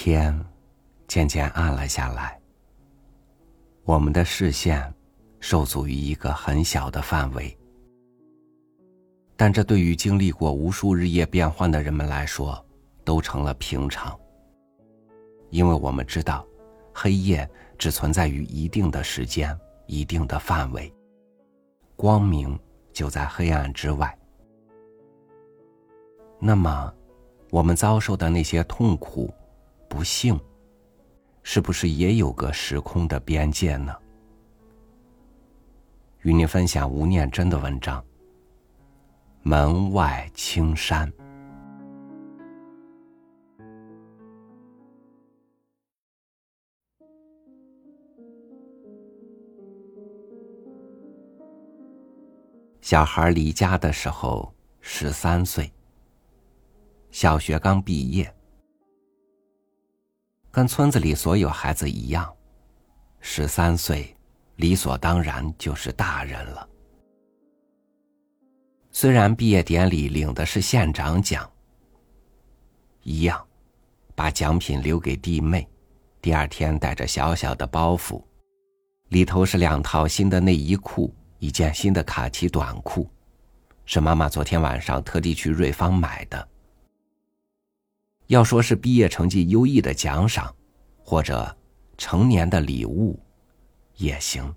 天渐渐暗了下来，我们的视线受阻于一个很小的范围，但这对于经历过无数日夜变换的人们来说，都成了平常。因为我们知道，黑夜只存在于一定的时间、一定的范围，光明就在黑暗之外。那么，我们遭受的那些痛苦、不幸，是不是也有个时空的边界呢？与您分享吴念真的文章《门外青山》。小孩离家的时候十三岁。小学刚毕业，跟村子里所有孩子一样，十三岁，理所当然就是大人了。虽然毕业典礼领的是县长奖，一样，把奖品留给弟妹，第二天带着小小的包袱，里头是两套新的内衣裤，一件新的卡其短裤，是妈妈昨天晚上特地去瑞芳买的。要说是毕业成绩优异的奖赏，或者成年的礼物，也行。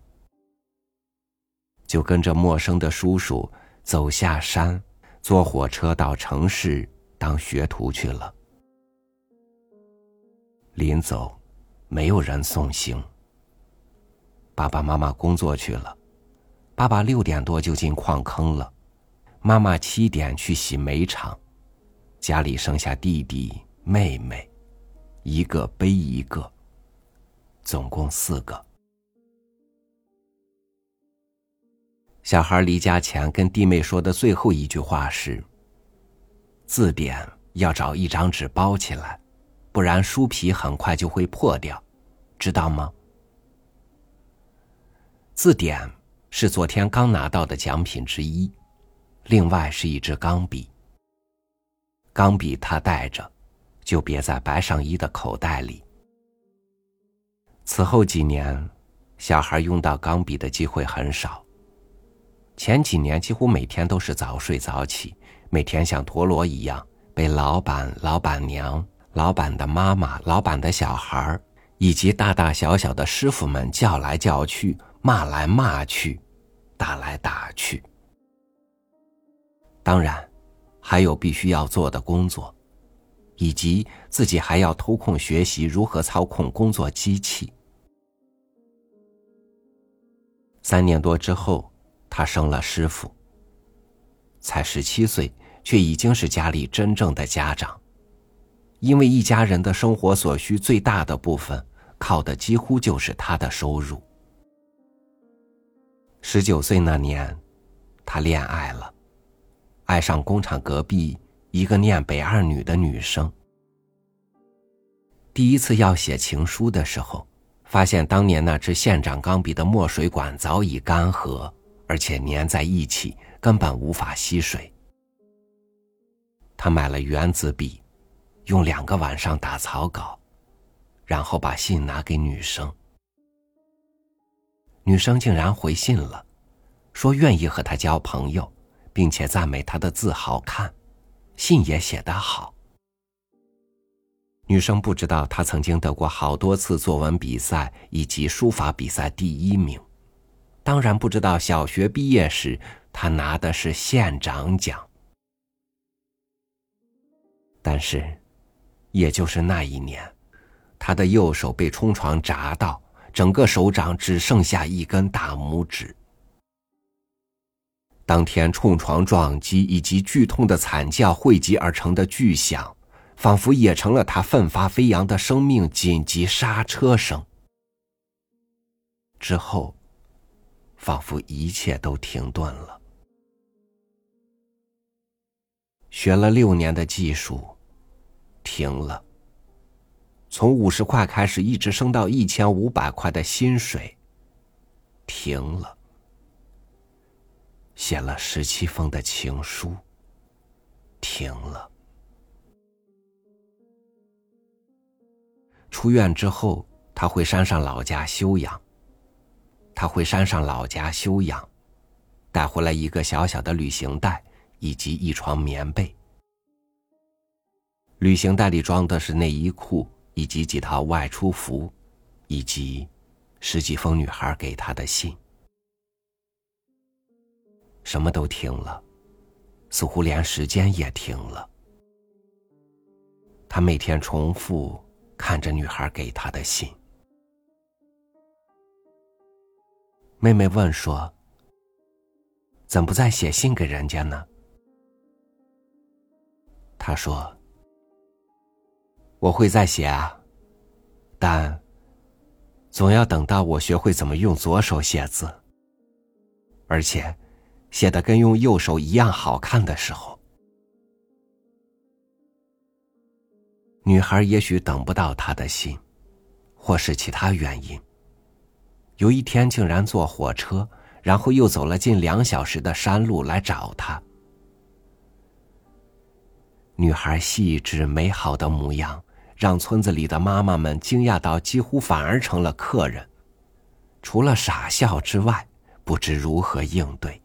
就跟着陌生的叔叔走下山，坐火车到城市当学徒去了。临走，没有人送行。爸爸妈妈工作去了，爸爸六点多就进矿坑了，妈妈七点去洗煤厂。家里剩下弟弟妹妹，一个背一个，总共四个。小孩离家前跟弟妹说的最后一句话是：“字典要找一张纸包起来，不然书皮很快就会破掉，知道吗？”字典是昨天刚拿到的奖品之一，另外是一支钢笔。钢笔他带着，就别在白上衣的口袋里。此后几年，小孩用到钢笔的机会很少。前几年几乎每天都是早睡早起，每天像陀螺一样被老板、老板娘、老板的妈妈、老板的小孩以及大大小小的师傅们叫来叫去、骂来骂去、打来打去。当然。还有必须要做的工作，以及自己还要偷空学习如何操控工作机器。三年多之后，他生了师傅。才十七岁，却已经是家里真正的家长，因为一家人的生活所需最大的部分，靠的几乎就是他的收入。十九岁那年，他恋爱了。爱上工厂隔壁一个念北二女的女生。第一次要写情书的时候，发现当年那支县长钢笔的墨水管早已干涸，而且粘在一起，根本无法吸水。他买了原子笔，用两个晚上打草稿，然后把信拿给女生。女生竟然回信了，说愿意和他交朋友。并且赞美他的字好看，信也写得好。女生不知道他曾经得过好多次作文比赛以及书法比赛第一名，当然不知道小学毕业时他拿的是县长奖。但是，也就是那一年，他的右手被冲床砸到，整个手掌只剩下一根大拇指。当天冲床撞击以及剧痛的惨叫汇集而成的巨响，仿佛也成了他奋发飞扬的生命紧急刹车声。之后，仿佛一切都停顿了。学了六年的技术，停了。从五十块开始，一直升到一千五百块的薪水，停了。写了十七封的情书，停了。出院之后，他回山上老家休养。他回山上老家休养，带回来一个小小的旅行袋以及一床棉被。旅行袋里装的是内衣裤以及几套外出服，以及十几封女孩给他的信。什么都停了，似乎连时间也停了。他每天重复看着女孩给他的信。妹妹问说：“怎不再写信给人家呢？”他说：“我会再写啊，但总要等到我学会怎么用左手写字，而且写的跟用右手一样好看的时候。”女孩也许等不到他的信，或是其他原因。有一天，竟然坐火车，然后又走了近两小时的山路来找他。女孩细致美好的模样，让村子里的妈妈们惊讶到几乎反而成了客人，除了傻笑之外，不知如何应对。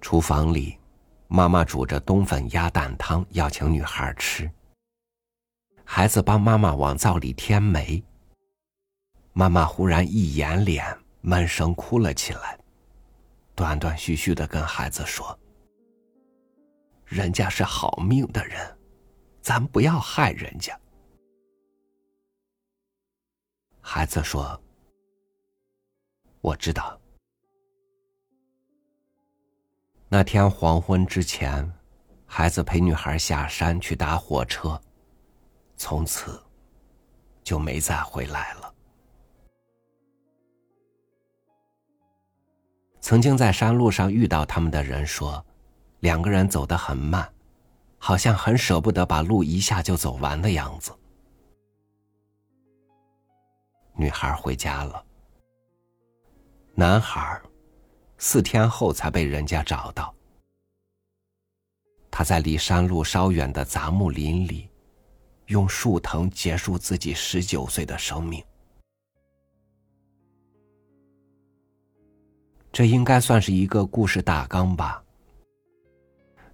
厨房里，妈妈煮着冬粉鸭蛋汤，要请女孩吃。孩子帮妈妈往灶里添煤。妈妈忽然一掩脸，闷声哭了起来，断断续续的跟孩子说：“人家是好命的人，咱不要害人家。”孩子说：“我知道。”那天黄昏之前，孩子陪女孩下山去搭火车，从此就没再回来了。曾经在山路上遇到他们的人说，两个人走得很慢，好像很舍不得把路一下就走完的样子。女孩回家了，男孩四天后才被人家找到。他在离山路稍远的杂木林里，用树藤结束自己十九岁的生命。这应该算是一个故事大纲吧。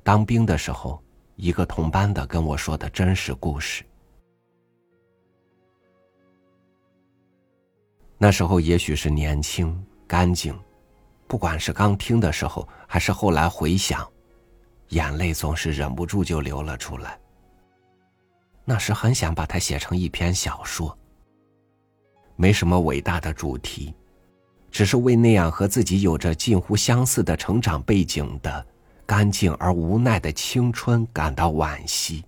当兵的时候，一个同班的跟我说的真实故事。那时候也许是年轻干净，不管是刚听的时候，还是后来回想，眼泪总是忍不住就流了出来。那时很想把它写成一篇小说，没什么伟大的主题。只是为那样和自己有着近乎相似的成长背景的干净而无奈的青春感到惋惜。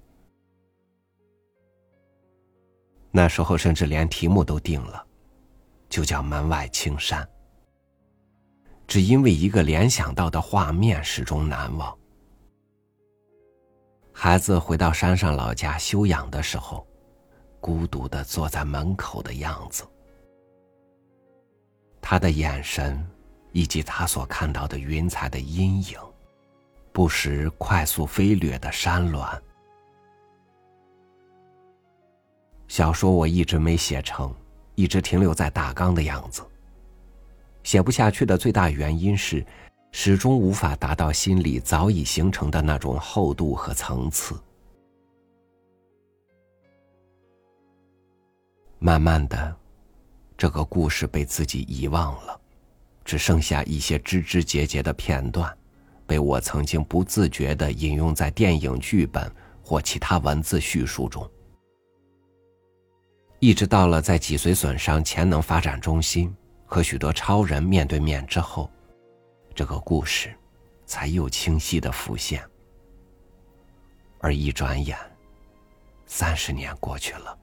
那时候甚至连题目都定了，就叫《门外青山》。只因为一个联想到的画面始终难忘。孩子回到山上老家休养的时候，孤独的坐在门口的样子。他的眼神，以及他所看到的云彩的阴影，不时快速飞掠的山峦。小说我一直没写成，一直停留在大纲的样子。写不下去的最大原因是，始终无法达到心里早已形成的那种厚度和层次。慢慢的。这个故事被自己遗忘了，只剩下一些枝枝节节的片段，被我曾经不自觉的引用在电影剧本或其他文字叙述中。一直到了在脊髓损伤潜能发展中心和许多超人面对面之后，这个故事才又清晰的浮现。而一转眼，三十年过去了。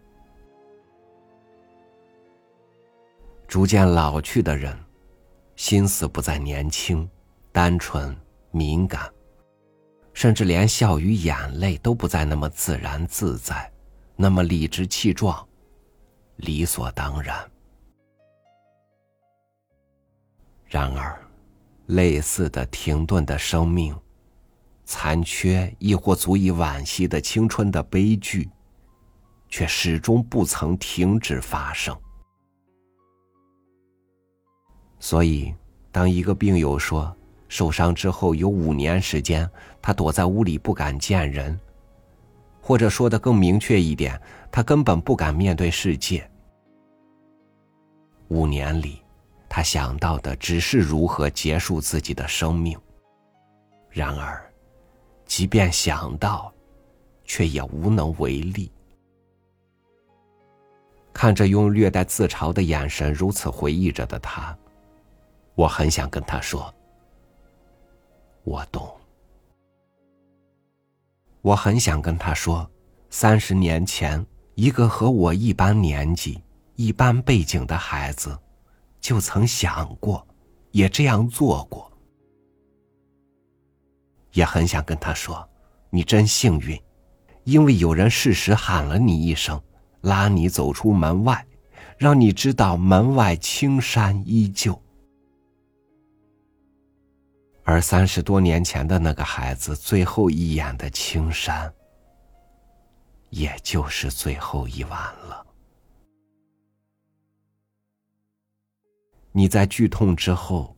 逐渐老去的人，心思不再年轻、单纯、敏感，甚至连笑与眼泪都不再那么自然自在，那么理直气壮、理所当然。然而，类似的停顿的生命，残缺亦或足以惋惜的青春的悲剧，却始终不曾停止发生。所以，当一个病友说受伤之后有五年时间，他躲在屋里不敢见人，或者说的更明确一点，他根本不敢面对世界。五年里，他想到的只是如何结束自己的生命。然而，即便想到，却也无能为力。看着用略带自嘲的眼神如此回忆着的他，我很想跟他说：“我懂。”我很想跟他说：“三十年前，一个和我一般年纪。”一般背景的孩子，就曾想过，也这样做过，也很想跟他说：“你真幸运，因为有人适时喊了你一声，拉你走出门外，让你知道门外青山依旧。”而三十多年前的那个孩子，最后一眼的青山，也就是最后一晚了。你在剧痛之后，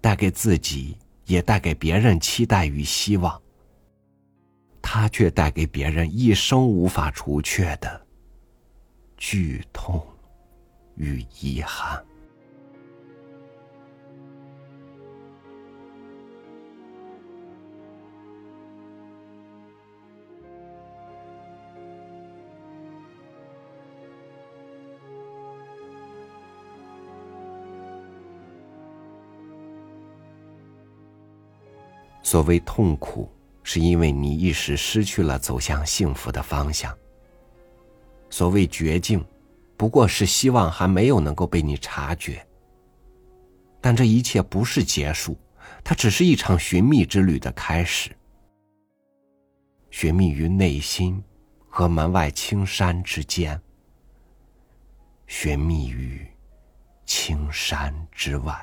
带给自己也带给别人期待与希望，他却带给别人一生无法除却的剧痛与遗憾。所谓痛苦，是因为你一时失去了走向幸福的方向。所谓绝境，不过是希望还没有能够被你察觉。但这一切不是结束，它只是一场寻觅之旅的开始。寻觅于内心和门外青山之间，寻觅于青山之外。